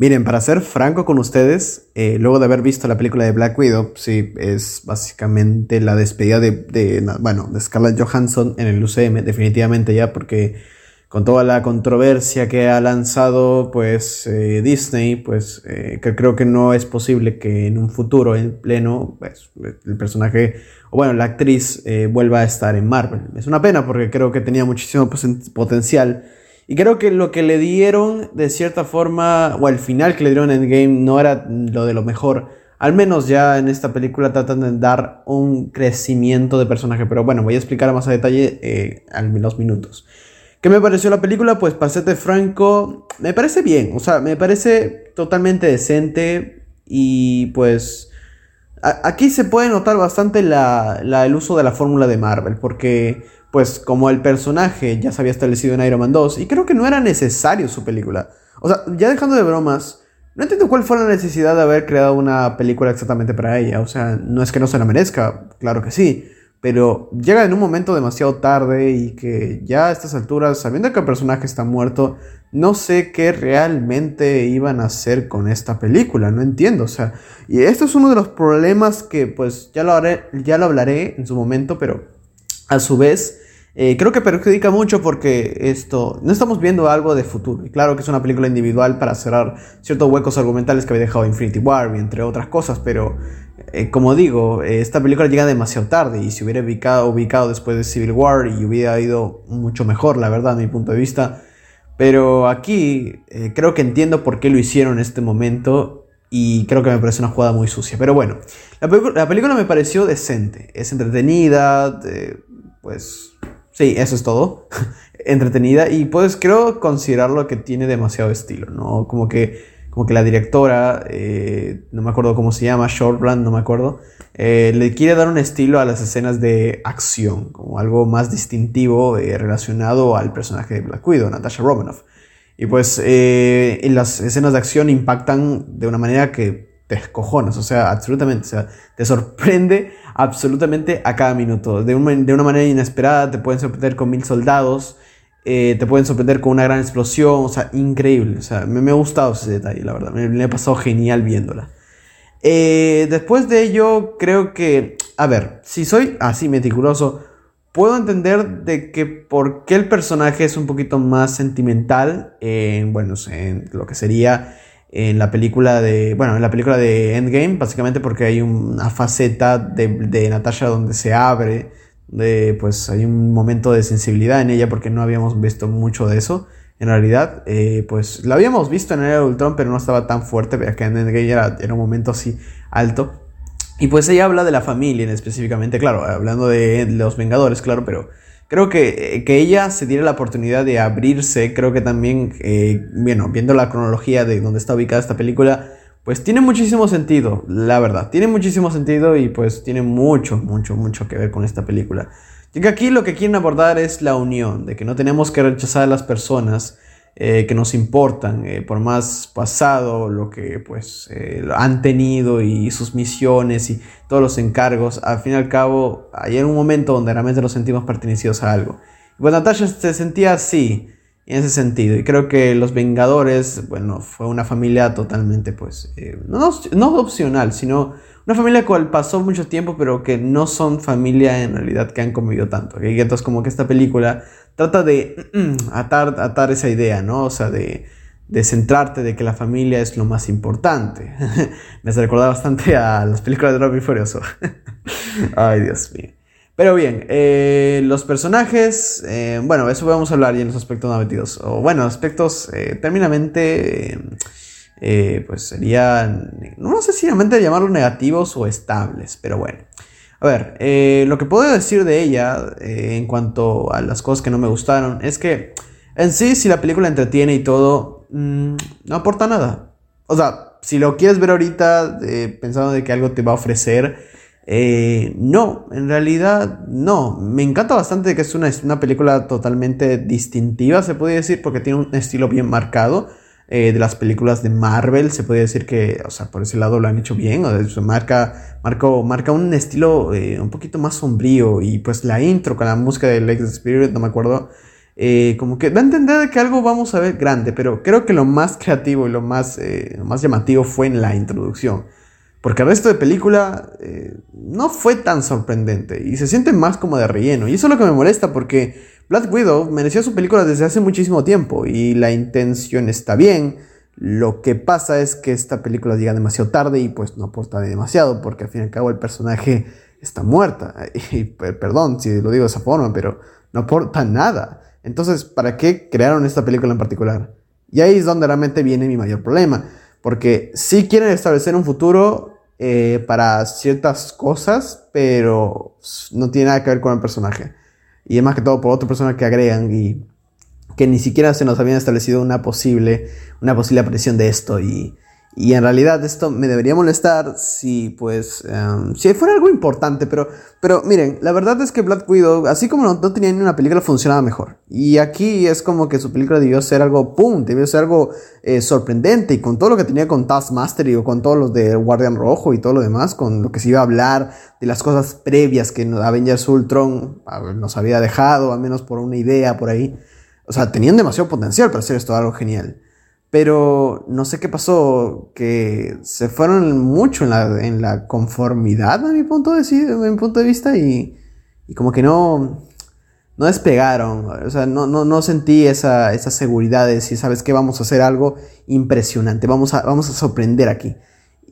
Miren, para ser franco con ustedes, eh, luego de haber visto la película de Black Widow, sí, es básicamente la despedida de, bueno, de Scarlett Johansson en el UCM, definitivamente ya, porque con toda la controversia que ha lanzado, pues, eh, Disney, pues, eh, creo que no es posible que en un futuro, en pleno, pues, el personaje, o bueno, la actriz vuelva a estar en Marvel. Es una pena porque creo que tenía muchísimo potencial y creo que lo que le dieron, de cierta forma, o el final que le dieron en Endgame no era lo de lo mejor. Al menos ya en esta película tratan de dar un crecimiento de personaje. Pero bueno, voy a explicar más a detalle eh, en los minutos. ¿Qué me pareció la película? Pues para serte franco, me parece bien. O sea, me parece totalmente decente. Y pues aquí se puede notar bastante la, el uso de la fórmula de Marvel. Porque pues como el personaje ya se había establecido en Iron Man 2 y creo que no era necesario su película. O sea, ya dejando de bromas, no entiendo cuál fue la necesidad de haber creado una película exactamente para ella. O sea, no es que no se la merezca, claro que sí, pero llega en un momento demasiado tarde y que ya a estas alturas, sabiendo que el personaje está muerto, no sé qué realmente iban a hacer con esta película, no entiendo, o sea, y esto es uno de los problemas que pues ya lo, haré, ya lo hablaré en su momento, pero a su vez eh, creo que perjudica mucho porque esto, no estamos viendo algo de futuro. Y claro que es una película individual para cerrar ciertos huecos argumentales que había dejado Infinity War entre otras cosas, pero eh, como digo, eh, esta película llega demasiado tarde y si hubiera ubicado, ubicado después de Civil War y hubiera ido mucho mejor, la verdad, a mi punto de vista. Pero aquí creo que entiendo por qué lo hicieron en este momento y creo que me parece una jugada muy sucia. Pero bueno, la, película me pareció decente, es entretenida, pues Sí, eso es todo. Entretenida y pues creo considerarlo que tiene demasiado estilo, ¿no? Como que, como que la directora, eh, no me acuerdo cómo se llama, Shortland, no me acuerdo, eh, le quiere dar un estilo a las escenas de acción, como algo más distintivo eh, relacionado al personaje de Black Widow, Natasha Romanoff. Y pues en las escenas de acción impactan de una manera que te escojonas, o sea, absolutamente, o sea, te sorprende absolutamente a cada minuto. De, de una manera inesperada, te pueden sorprender con mil soldados, eh, te pueden sorprender con una gran explosión, o sea, increíble. O sea, me, ha gustado ese detalle, la verdad. Me, me ha pasado genial viéndola. Eh, después de ello, creo que, a ver, si soy así meticuloso, puedo entender de que por qué el personaje es un poquito más sentimental en, bueno, en lo que sería en la película de, bueno, en la película de Endgame, básicamente porque hay una faceta de, de Natasha donde se abre, de, pues hay un momento de sensibilidad en ella porque no habíamos visto mucho de eso. En realidad, eh, pues lo habíamos visto en el Ultron, pero no estaba tan fuerte, que en Endgame era, era un momento así alto. Y pues ella habla de la familia específicamente, claro, hablando de los Vengadores, claro, pero creo que, eh, que ella se diera la oportunidad de abrirse, creo que también, eh, bueno, viendo la cronología de donde está ubicada esta película, pues tiene muchísimo sentido, la verdad, tiene muchísimo sentido y pues tiene mucho, mucho, mucho que ver con esta película. Y que aquí lo que quieren abordar es la unión, de que no tenemos que rechazar a las personas, eh, que nos importan, eh, por más pasado, lo que pues eh, han tenido y sus misiones y todos los encargos, al fin y al cabo hay un momento donde realmente nos sentimos pertenecidos a algo. Y pues Natasha se sentía así, en ese sentido, y creo que los Vengadores, bueno, fue una familia totalmente pues, no, no opcional, sino una familia cual pasó mucho tiempo, pero que no son familia en realidad que han convivido tanto. Y entonces como que esta película trata de mm, atar, atar esa idea, ¿no? O sea, de, de centrarte de que la familia es lo más importante. Me hace recordar bastante a las películas de Robin Furioso. Ay, Dios mío. Pero bien, eh, los personajes, eh, bueno, eso vamos a hablar ya en los aspectos negativos. O bueno, aspectos eh, terminamente, pues serían, no sé si realmente llamarlos negativos o estables, pero bueno. A ver, eh, lo que puedo decir de ella eh, en cuanto a las cosas que no me gustaron es que en sí, si la película entretiene y todo, mm, no aporta nada. O sea, si lo quieres ver ahorita eh, pensando de que algo te va a ofrecer, no, en realidad no. Me encanta bastante que es una, una película totalmente distintiva, se puede decir, porque tiene un estilo bien marcado. Eh, de las películas de Marvel, se puede decir que, o sea, por ese lado lo han hecho bien, o sea, marca, marca un estilo eh, un poquito más sombrío y pues la intro con la música de Lex Spirit, no me acuerdo, eh, como que da a entender que algo vamos a ver grande, pero creo que lo más creativo y lo más, eh, más llamativo fue en la introducción. Porque el resto de película no fue tan sorprendente y se siente más como de relleno. Y eso es lo que me molesta porque Black Widow mereció su película desde hace muchísimo tiempo y la intención está bien. Lo que pasa es que esta película llega demasiado tarde y pues no aporta demasiado porque al fin y al cabo el personaje está muerta. Y perdón si lo digo de esa forma, pero no aporta nada. Entonces, ¿para qué crearon esta película en particular? Y ahí es donde realmente viene mi mayor problema. Porque sí quieren establecer un futuro eh, para ciertas cosas, pero no tiene nada que ver con el personaje. Y es más que todo por otra persona que agregan y que ni siquiera se nos habían establecido una posible, una posible aparición de esto. Y y en realidad esto me debería molestar si, pues, em, si fuera algo importante. Pero, pero miren, la verdad es que Black Widow, así como no, tenía ni una película, funcionaba mejor. Y aquí es como que su película debió ser algo, ¡pum!, debió ser algo eh, sorprendente. Y con todo lo que tenía con Taskmaster y con todos los de Guardian Rojo y todo lo demás, con lo que se iba a hablar de las cosas previas que Avengers Ultron nos había dejado, al menos por una idea por ahí. O sea, tenían demasiado potencial para hacer esto algo genial. Pero no sé qué pasó, que se fueron mucho en la, en la conformidad a mi punto de, mi punto de vista y, y, como que no, no despegaron. O sea, no, no, no sentí esa, esa, seguridad de decir, ¿sabes qué? Vamos a hacer algo impresionante, vamos a, vamos a sorprender aquí.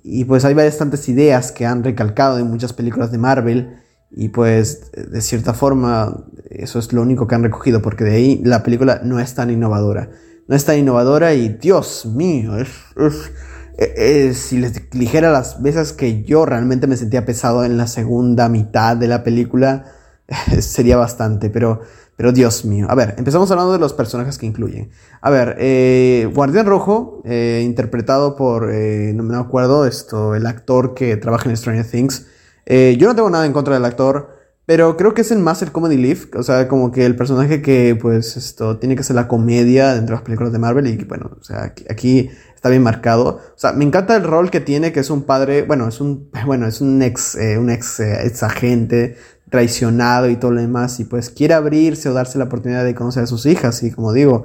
Y pues hay bastantes ideas que han recalcado en muchas películas de Marvel. Y pues de cierta forma eso es lo único que han recogido porque de ahí la película no es tan innovadora no es tan innovadora y Dios mío, es, si les dijera las veces que yo realmente me sentía pesado en la segunda mitad de la película, sería bastante, pero, pero Dios mío. A ver, empezamos hablando de los personajes que incluyen. A ver, eh, Guardián Rojo, eh, interpretado por, eh, no me acuerdo, esto, el actor que trabaja en Stranger Things. yo no tengo nada en contra del actor. Pero creo que es el más el comedy lift, o sea, como que el personaje que, pues, esto, tiene que ser la comedia dentro de las películas de Marvel y, bueno, o sea, aquí, está bien marcado. O sea, me encanta el rol que tiene, que es un padre, bueno, es un, bueno, es un ex, eh, un ex, eh, ex agente traicionado y todo lo demás, y pues quiere abrirse o darse la oportunidad de conocer a sus hijas, y como digo,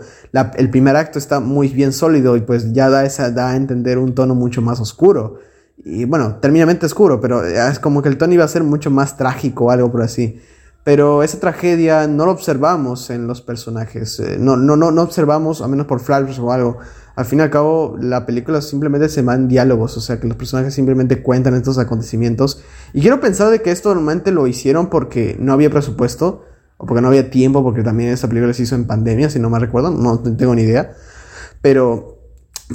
el primer acto está muy bien sólido y pues ya da, esa, da a entender un tono mucho más oscuro. Y bueno, terminamente oscuro, pero es como que el tono iba a ser mucho más trágico o algo por así. Pero esa tragedia no lo observamos en los personajes. Eh, no, no, no, no observamos, a menos por flashbacks o algo. Al fin y al cabo, la película simplemente se va en diálogos, o sea que los personajes simplemente cuentan estos acontecimientos. Y quiero pensar de que esto normalmente lo hicieron porque no había presupuesto, o porque no había tiempo, porque también esta película se hizo en pandemia, si no me recuerdo, no tengo ni idea. Pero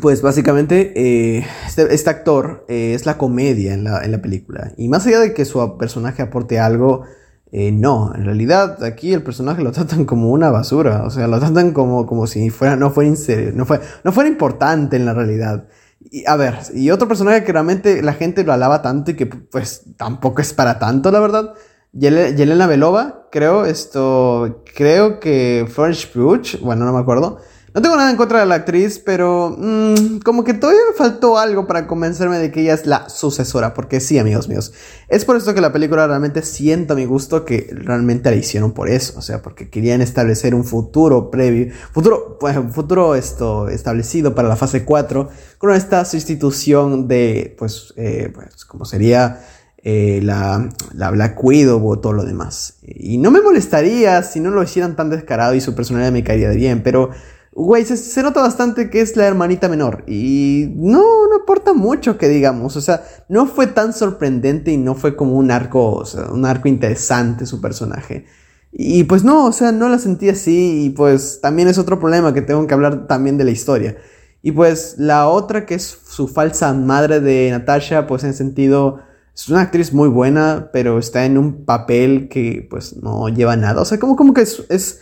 pues básicamente eh, este, este, actor eh, es la comedia en la, en la, película. Y más allá de que su personaje aporte algo, eh, no, en realidad aquí el personaje lo tratan como una basura. O sea, lo tratan como, como si fuera, no, fuera no, no fuera importante en la realidad. Y, a ver, y otro personaje que realmente la gente lo alaba tanto y que pues tampoco es para tanto, la verdad. Yelena Belova, creo esto, creo que Florence Pugh, bueno, no me acuerdo no tengo nada en contra de la actriz, pero mm, como que todavía me faltó algo para convencerme de que ella es la sucesora, porque sí, amigos míos. Es por eso que la película realmente siento a mi gusto que realmente la hicieron por eso, o sea, porque querían establecer un futuro previo, futuro, pues, futuro esto establecido para la fase 4 con esta sustitución de, pues, eh, pues como sería eh, la, la Black Widow o todo lo demás. Y no me molestaría si no lo hicieran tan descarado y su personalidad me caería de bien, pero Güey, se, nota bastante que es la hermanita menor. Y no, no aporta mucho que digamos. O sea, no fue tan sorprendente y no fue como un arco, o sea, un arco interesante su personaje. Y pues no, o sea, no la sentí así. Y pues también es otro problema que tengo que hablar también de la historia. Y pues la otra que es su falsa madre de Natasha, pues en sentido, es una actriz muy buena, pero está en un papel que pues no lleva nada. O sea, como, como que es es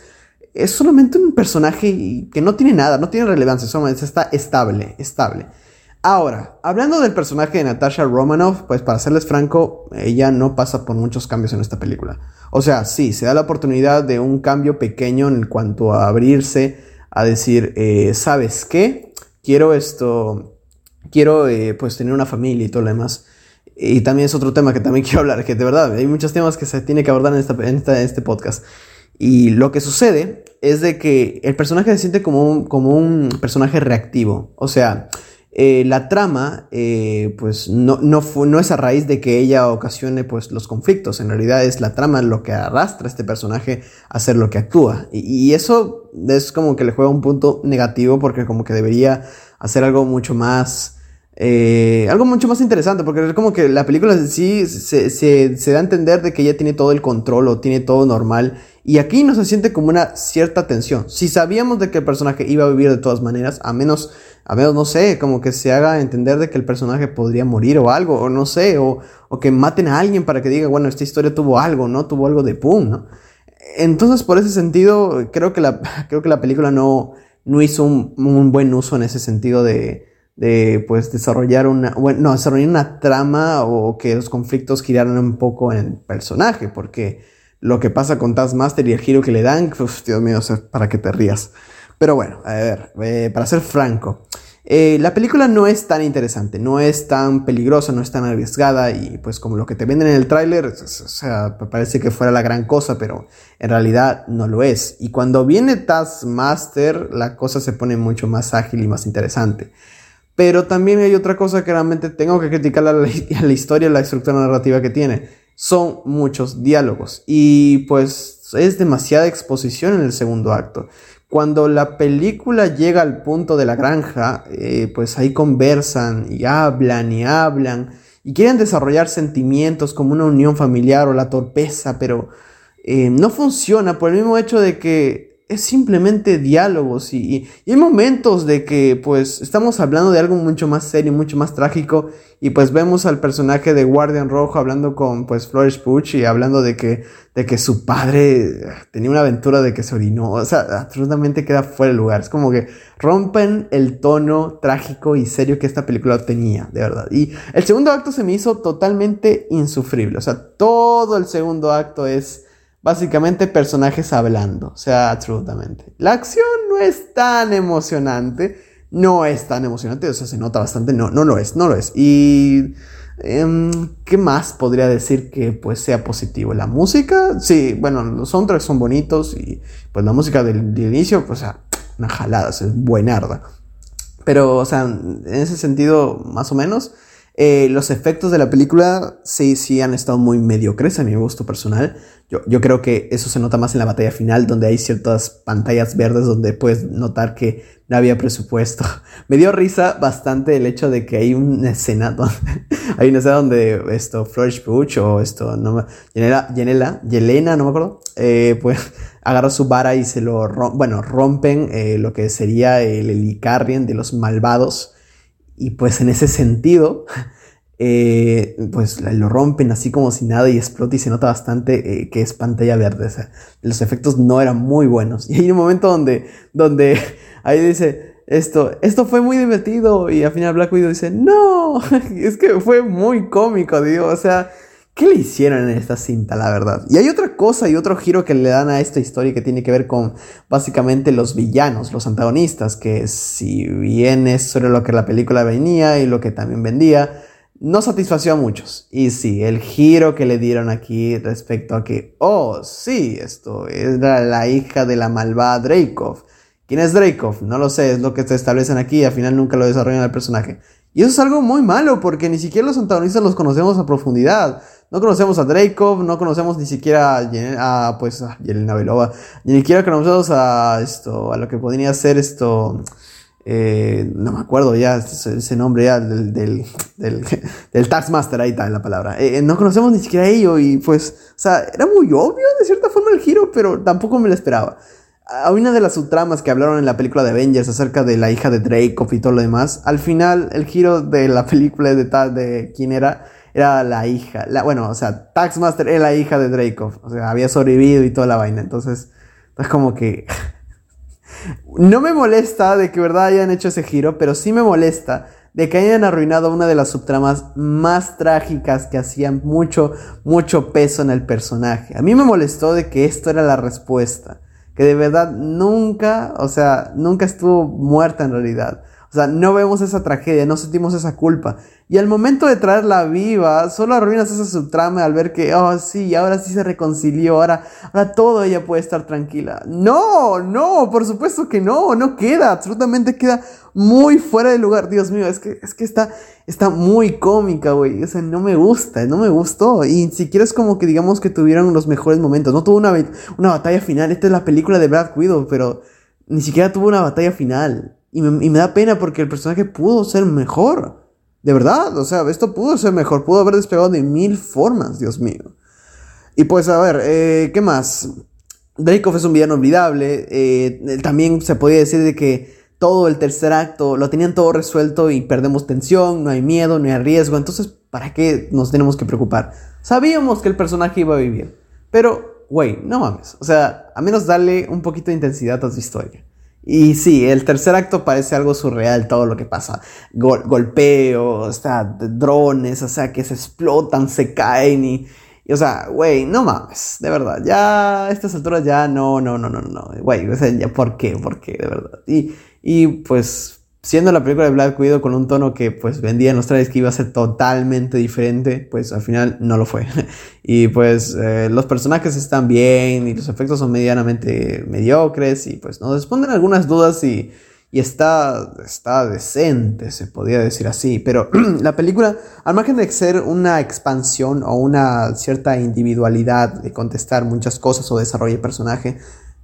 solamente un personaje que no tiene nada, no tiene relevancia, solamente está estable, estable. Ahora, hablando del personaje de Natasha Romanoff, pues para serles franco, ella no pasa por muchos cambios en esta película. O sea, sí, se da la oportunidad de un cambio pequeño en cuanto a abrirse, a decir, eh, ¿sabes qué? Quiero esto, quiero eh, pues tener una familia y todo lo demás. Y también es otro tema que también quiero hablar, que de verdad hay muchos temas que se tiene que abordar en, esta, en este podcast. Y lo que sucede es de que el personaje se siente como un, como un personaje reactivo. O sea, eh, la trama, eh, pues no, no, no, es a raíz de que ella ocasione pues, los conflictos, en realidad es la trama lo que arrastra a este personaje a hacer lo que actúa. Y, eso es como que le juega un punto negativo porque como que debería hacer algo mucho más... Eh, algo mucho más interesante, porque es como que la película en sí se, se, se da a entender de que ella tiene todo el control o tiene todo normal y aquí no se siente como una cierta tensión. Si sabíamos de que el personaje iba a vivir de todas maneras, a menos, a menos, no sé, como que se haga entender de que el personaje podría morir o algo, o no sé, o, o que maten a alguien para que diga, bueno, esta historia tuvo algo, ¿no? Tuvo algo de pum, ¿no? Entonces, por ese sentido, creo que la, creo que la película no, no hizo un, un buen uso en ese sentido de, de pues desarrollar una, bueno, no, desarrollar una trama o que los conflictos giraran un poco en personaje, porque lo que pasa con Taskmaster y el giro que le dan, Dios mío, para que te rías. Pero bueno, a ver, eh, para ser franco, eh, la película no es tan interesante, no es tan peligrosa, no es tan arriesgada y pues como lo que te venden en el tráiler, o sea, parece que fuera la gran cosa, pero en realidad no lo es. Y cuando viene Taskmaster, la cosa se pone mucho más ágil y más interesante. Pero también hay otra cosa que realmente tengo que criticar a la, a la historia, la estructura narrativa que tiene son muchos diálogos y pues es demasiada exposición en el segundo acto. Cuando la película llega al punto de la granja, eh, pues ahí conversan y hablan y hablan y quieren desarrollar sentimientos como una unión familiar o la torpeza, pero eh, no funciona por el mismo hecho de que es simplemente diálogos y, y, hay momentos de que pues estamos hablando de algo mucho más serio, mucho más trágico y pues vemos al personaje de Guardian Rojo hablando con pues Flores Puch y hablando de que, de que su padre tenía una aventura de que se orinó, o sea, absolutamente queda fuera de lugar, es como que rompen el tono trágico y serio que esta película tenía, de verdad. Y el segundo acto se me hizo totalmente insufrible, o sea, todo el segundo acto es básicamente personajes hablando, o sea, absolutamente. La acción no es tan emocionante, no es tan emocionante, o sea, se nota bastante, no, no lo es, no lo es. Y em, ¿qué más podría decir que pues sea positivo? La música, sí, bueno, los soundtracks son bonitos y pues la música del, inicio, pues, una jalada, es buenarda. Pero, o sea, en ese sentido, más o menos. Eh, los efectos de la película sí, sí han estado muy mediocres a mi gusto personal. Yo, yo, creo que eso se nota más en la batalla final, donde hay ciertas pantallas verdes donde puedes notar que no había presupuesto. Me dio risa bastante el hecho de que hay una escena donde, hay una escena donde esto, Flourish Puch o esto, no Yenela, Yenela, Yelena, no me acuerdo, eh, pues agarra su vara y se lo, bueno, rompen eh, lo que sería el Helicarrion de los malvados y pues en ese sentido, eh, pues lo rompen así como si nada y explota y se nota bastante eh, que es pantalla verde. O sea, los efectos no eran muy buenos. Y hay un momento donde, donde ahí dice, esto, esto fue muy divertido y al final Black Widow dice, no, es que fue muy cómico, digo, o sea, ¿Qué le hicieron en esta cinta, la verdad? Y hay otra cosa y otro giro que le dan a esta historia que tiene que ver con básicamente los villanos, los antagonistas, que si bien es sobre lo que la película venía y lo que también vendía, no satisfació a muchos. Y sí, el giro que le dieron aquí respecto a que, oh, sí, esto era la hija de la malvada Dreykov. ¿Quién es Dreykov? No lo sé, es lo que se establecen aquí y al final nunca lo desarrollan el personaje. Y eso es algo muy malo porque ni siquiera los antagonistas los conocemos a profundidad. No conocemos a Dreykov, no conocemos ni siquiera a, pues, a Yelena Belova, ni siquiera conocemos a esto, a lo que podría ser esto, eh, no me acuerdo ya ese, nombre ya del, del, del, Taxmaster, ahí está la palabra. Eh, no conocemos ni siquiera a ello y pues, o sea, era muy obvio de cierta forma el giro, pero tampoco me lo esperaba. A una de las subtramas que hablaron en la película de Avengers acerca de la hija de Dreykov y todo lo demás, al final el giro de la película de, de quién era era la hija, la, bueno, o sea, Taxmaster era la hija de Dreykov, o sea, había sobrevivido y toda la vaina, entonces, es como que... no me molesta de que verdad hayan hecho ese giro, pero sí me molesta de que hayan arruinado una de las subtramas más trágicas que hacían mucho, mucho peso en el personaje. A mí me molestó de que esto era la respuesta, que de verdad nunca, o sea, nunca estuvo muerta en realidad. O sea, no vemos esa tragedia, no sentimos esa culpa. Y al momento de traerla viva, solo arruinas esa subtrama al ver que, oh sí, ahora sí se reconcilió, ahora, ahora todo ella puede estar tranquila. No, no, por supuesto que no, no queda, absolutamente queda muy fuera de lugar. Dios mío, es que, es que está, está muy cómica, güey. O sea, no me gusta, no me gustó. Y siquiera es como que digamos que tuvieron los mejores momentos. No tuvo una, una batalla final. Esta es la película de Brad Widow, pero ni siquiera tuvo una batalla final. Y me, da pena porque el personaje pudo ser mejor. De verdad, o sea, esto pudo ser mejor. Pudo haber despegado de mil formas, Dios mío. Y pues, a ver, eh, ¿qué más? Dreykov es un villano olvidable. Eh, también se podía decir de que todo el tercer acto lo tenían todo resuelto y perdemos tensión, no hay miedo, no hay riesgo. Entonces, ¿para qué nos tenemos que preocupar? Sabíamos que el personaje iba a vivir. Pero, güey, no mames. O sea, a menos darle un poquito de intensidad a tu historia. Y sí, el tercer acto parece algo surreal, todo lo que pasa. golpeos, drones, o sea, que se explotan, se caen y... o sea, güey, no mames, de verdad, ya a estas alturas ya no, no, no, no, no, güey, o sea, ya, ¿por qué? ¿Por qué? De verdad. Y, y pues siendo la película de Black Widow con un tono que pues vendía en los trailers que iba a ser totalmente diferente, pues al final no lo fue. y pues eh, los personajes están bien y los efectos son medianamente mediocres y pues nos responden algunas dudas y, y está, está decente, se podría decir así. Pero la película, al margen de ser una expansión o una cierta individualidad de contestar muchas cosas o desarrollo de personaje,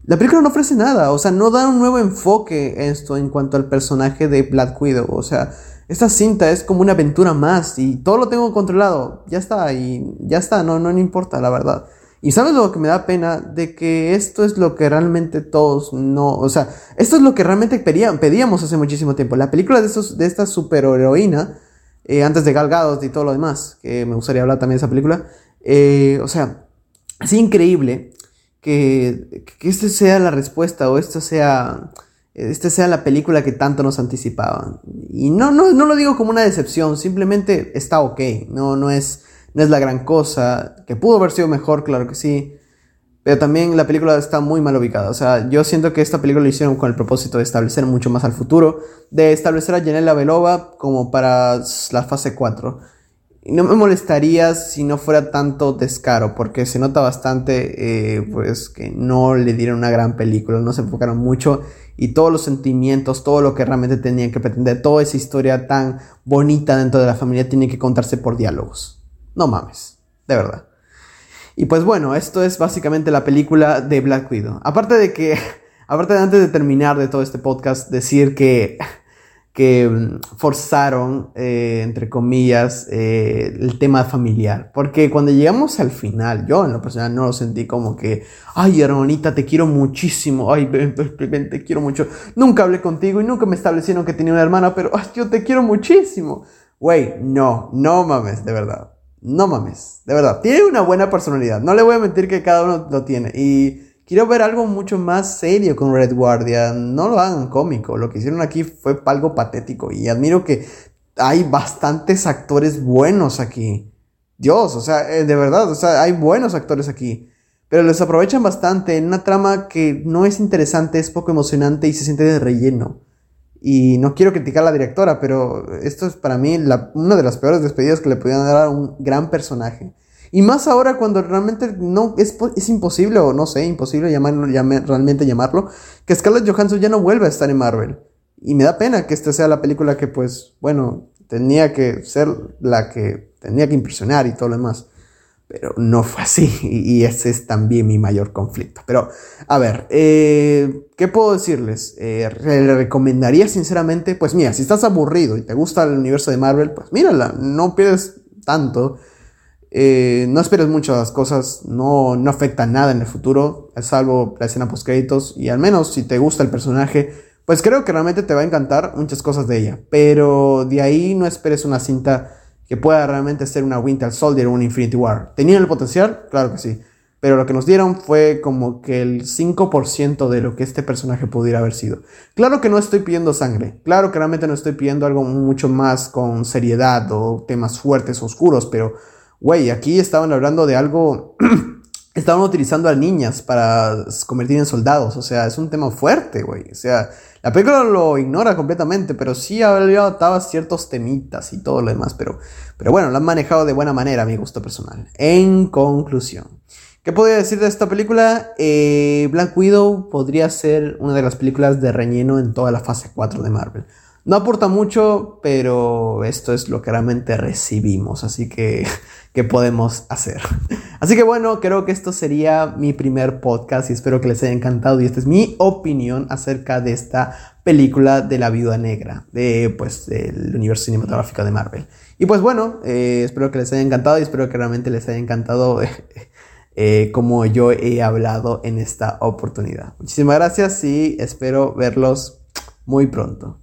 la película no ofrece nada, o sea, no da un nuevo enfoque esto en cuanto al personaje de Black Widow, o sea, esta cinta es como una aventura más y todo lo tengo controlado, ya está, y ya está, no, no, importa, la verdad. Y sabes lo que me da pena de que esto es lo que realmente todos no, o sea, esto es lo que realmente pedíamos hace muchísimo tiempo. La película de, estos, de esta superheroína, eh, antes de Galgados y todo lo demás, que me gustaría hablar también de esa película, eh, o sea, es increíble que, que esta sea la respuesta o esto sea, esta sea la película que tanto nos anticipaban. Y no, no, no lo digo como una decepción, simplemente está ok, no, no, es, no es la gran cosa, que pudo haber sido mejor, claro que sí. Pero también la película está muy mal ubicada. O sea, yo siento que esta película lo hicieron con el propósito de establecer mucho más al futuro. De establecer a Janela Belova como para la fase 4. Y no me molestaría si no fuera tanto descaro, porque se nota bastante, eh, pues, que no le dieron una gran película, no se enfocaron mucho y todos los sentimientos, todo lo que realmente tenían que pretender, toda esa historia tan bonita dentro de la familia tiene que contarse por diálogos. No mames, de verdad. Y pues bueno, esto es básicamente la película de Black Widow. Aparte de que, aparte de antes de terminar de todo este podcast, decir que que mm, forzaron, eh, entre comillas, eh, el tema familiar. Porque cuando llegamos al final, yo en lo personal no lo sentí como que, ay hermanita, te quiero muchísimo, ay, ven, te quiero mucho. Nunca hablé contigo y nunca me establecieron que tenía una hermana, pero ay, yo te quiero muchísimo. Güey, no, no mames, de verdad. No mames, de verdad. Tiene una buena personalidad. No le voy a mentir que cada uno lo tiene. Y Quiero ver algo mucho más serio con Red Guardian. No lo hagan cómico. Lo que hicieron aquí fue algo patético. Y admiro que hay bastantes actores buenos aquí. Dios, o sea, eh, de verdad, o sea, hay buenos actores aquí. Pero los aprovechan bastante en una trama que no es interesante, es poco emocionante y se siente de relleno. Y no quiero criticar a la directora, pero esto es para mí una de las peores despedidas que le podían dar a un gran personaje. Y más ahora cuando realmente no es, es imposible, o no sé, imposible llamarlo, realmente llamarlo, que Scarlett Johansson ya no vuelve a estar en Marvel. Y me da pena que esta sea la película que, pues, bueno, tenía que ser la que tenía que impresionar y todo lo demás. Pero no fue así. Y, ese es también mi mayor conflicto. Pero, a ver, eh, ¿qué puedo decirles? Eh, le recomendaría sinceramente, pues mira, si estás aburrido y te gusta el universo de Marvel, pues mírala, no pierdes tanto. Eh, no esperes muchas cosas, no, no afecta nada en el futuro, salvo la escena post créditos. Y al menos si te gusta el personaje, pues creo que realmente te va a encantar muchas cosas de ella. Pero de ahí no esperes una cinta que pueda realmente ser una Winter Soldier o un Infinity War. ¿Tenían el potencial? Claro que sí. Pero lo que nos dieron fue como que el 5% de lo que este personaje pudiera haber sido. Claro que no estoy pidiendo sangre. Claro que realmente no estoy pidiendo algo mucho más con seriedad o temas fuertes, oscuros. Pero güey, aquí estaban hablando de algo, estaban utilizando a niñas para convertir en soldados. O sea, es un tema fuerte, güey. O sea, la película lo ignora completamente, pero sí ataba ciertos temitas y todo lo demás. Pero, pero bueno, lo han manejado de buena manera a mi gusto personal. En conclusión. ¿Qué podría decir de esta película? Eh, Black Widow podría ser una de las películas de relleno en toda la fase 4 de Marvel. No aporta mucho, pero esto es lo que realmente recibimos, así que, ¿qué podemos hacer? Así que bueno, creo que esto sería mi primer podcast y espero que les haya encantado y esta es mi opinión acerca de esta película de la Viuda Negra, de, pues, del universo cinematográfico de Marvel. Y pues bueno, eh, espero que les haya encantado y espero que realmente les haya encantado eh, como yo he hablado en esta oportunidad. Muchísimas gracias y espero verlos muy pronto.